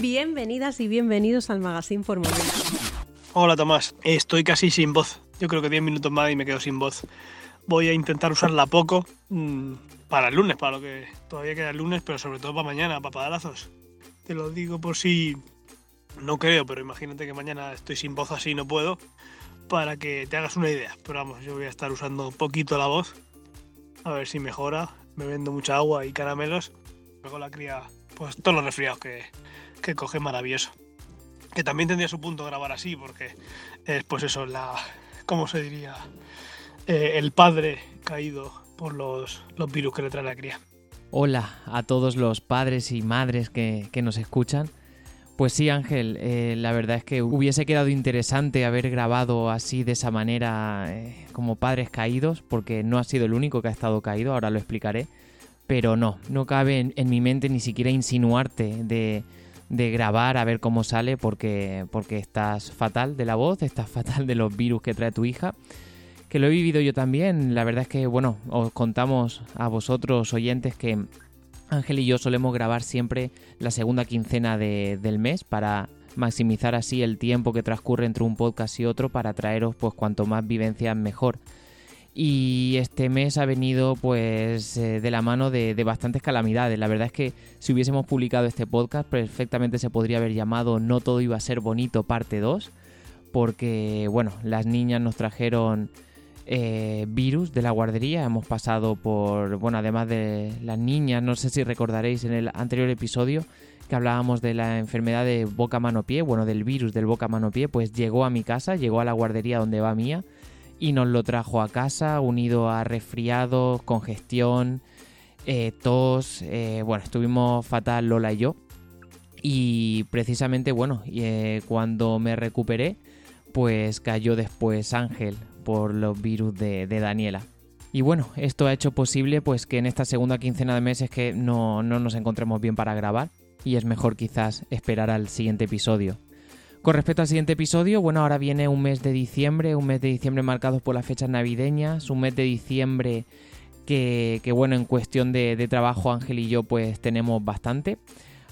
Bienvenidas y bienvenidos al Magazine por Hola Tomás, estoy casi sin voz. Yo creo que 10 minutos más y me quedo sin voz. Voy a intentar usarla poco mm, para el lunes, para lo que todavía queda el lunes, pero sobre todo para mañana, para padrazos. Te lo digo por si no creo, pero imagínate que mañana estoy sin voz así y no puedo, para que te hagas una idea. Pero vamos, yo voy a estar usando un poquito la voz, a ver si mejora me vendo mucha agua y caramelos. Luego la cría, pues todos los resfriados que, que coge maravilloso. Que también tendría su punto grabar así, porque es pues eso, la. ¿Cómo se diría? Eh, el padre caído por los, los, virus que le trae la cría. Hola a todos los padres y madres que, que nos escuchan. Pues sí, Ángel, eh, la verdad es que hubiese quedado interesante haber grabado así de esa manera eh, como padres caídos, porque no ha sido el único que ha estado caído, ahora lo explicaré. Pero no, no cabe en, en mi mente ni siquiera insinuarte de, de grabar a ver cómo sale porque, porque estás fatal de la voz, estás fatal de los virus que trae tu hija. Que lo he vivido yo también. La verdad es que, bueno, os contamos a vosotros oyentes que Ángel y yo solemos grabar siempre la segunda quincena de, del mes para maximizar así el tiempo que transcurre entre un podcast y otro para traeros pues cuanto más vivencias mejor y este mes ha venido pues eh, de la mano de, bastantes calamidades. La verdad es que si hubiésemos publicado este podcast perfectamente se podría haber llamado No todo iba a ser bonito parte 2 porque bueno, las niñas nos trajeron eh, virus de la guardería, hemos pasado por, bueno, además de las niñas, no sé si recordaréis en el anterior episodio que hablábamos de la enfermedad de boca mano pie, bueno, del virus del boca mano pie, pues llegó a mi casa, llegó a la guardería donde va mía y nos lo trajo a casa unido a resfriados, congestión, eh, tos. Eh, bueno, estuvimos fatal Lola y yo. Y precisamente, bueno, cuando me recuperé, pues cayó después Ángel por los virus de, Daniela. Y bueno, esto ha hecho posible pues que en esta segunda quincena de meses que no, no nos encontremos bien para grabar y es mejor quizás esperar al siguiente episodio. Con respecto al siguiente episodio, bueno, ahora viene un mes de diciembre, un mes de diciembre marcado por las fechas navideñas, un mes de diciembre que, bueno, en cuestión de, trabajo Ángel y yo pues tenemos bastante.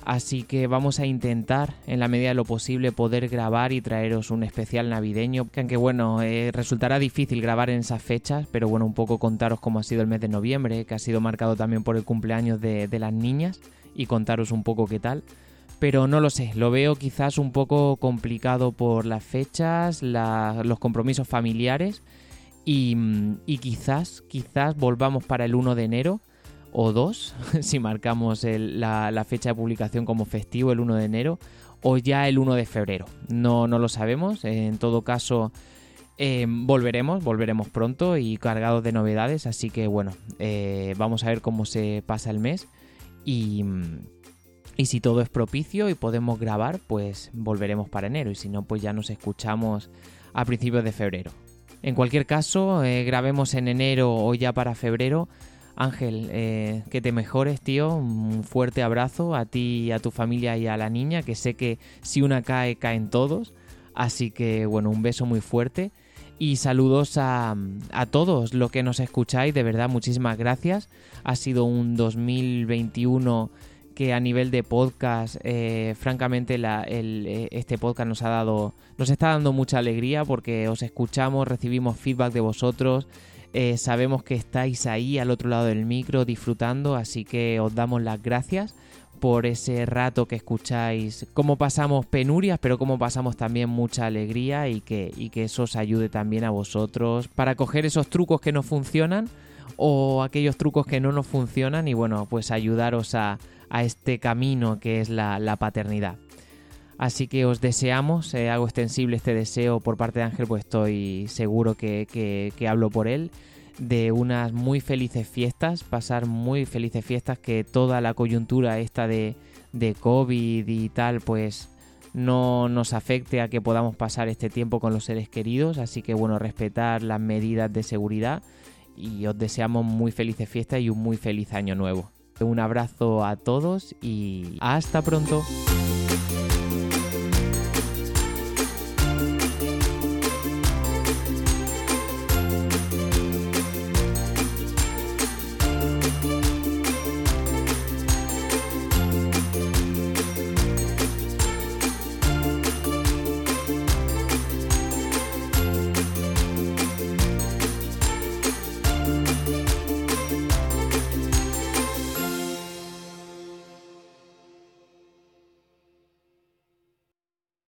Así que vamos a intentar, en la medida de lo posible, poder grabar y traeros un especial navideño. Que aunque bueno, eh, resultará difícil grabar en esas fechas, pero bueno, un poco contaros cómo ha sido el mes de noviembre, que ha sido marcado también por el cumpleaños de, de las niñas, y contaros un poco qué tal pero no lo sé, lo veo quizás un poco complicado por las fechas, los compromisos familiares y, quizás, quizás volvamos para el 1 de enero o 2, si marcamos la, fecha de publicación como festivo el 1 de enero, o ya el 1 de febrero. No, no lo sabemos, en todo caso... Eh, volveremos, volveremos pronto y cargados de novedades, así que bueno, eh, vamos a ver cómo se pasa el mes y, y si todo es propicio y podemos grabar, pues volveremos para enero. Y si no, pues ya nos escuchamos a principios de febrero. En cualquier caso, eh, grabemos en enero o ya para febrero. Ángel, eh, que te mejores, tío. Un fuerte abrazo a ti, a tu familia y a la niña, que sé que si una cae, caen todos. Así que, bueno, un beso muy fuerte. Y saludos a, a todos los que nos escucháis. De verdad, muchísimas gracias. Ha sido un 2021 que a nivel de podcast, eh, francamente, eh, este podcast nos ha dado, nos está dando mucha alegría porque os escuchamos, recibimos feedback de vosotros, eh, sabemos que estáis ahí al otro lado del micro disfrutando, así que os damos las gracias por ese rato que escucháis, cómo pasamos penurias, pero cómo pasamos también mucha alegría y que, eso os ayude también a vosotros para coger esos trucos que no funcionan o aquellos trucos que no nos funcionan y bueno, pues ayudaros a este camino que es la, paternidad. Así que os deseamos, eh, hago extensible este deseo por parte de Ángel, pues estoy seguro que, hablo por él, de unas muy felices fiestas, pasar muy felices fiestas, que toda la coyuntura esta de, de COVID y tal, pues no nos afecte a que podamos pasar este tiempo con los seres queridos, así que bueno, respetar las medidas de seguridad y os deseamos muy felices fiestas y un muy feliz año nuevo. Un abrazo a todos y hasta pronto.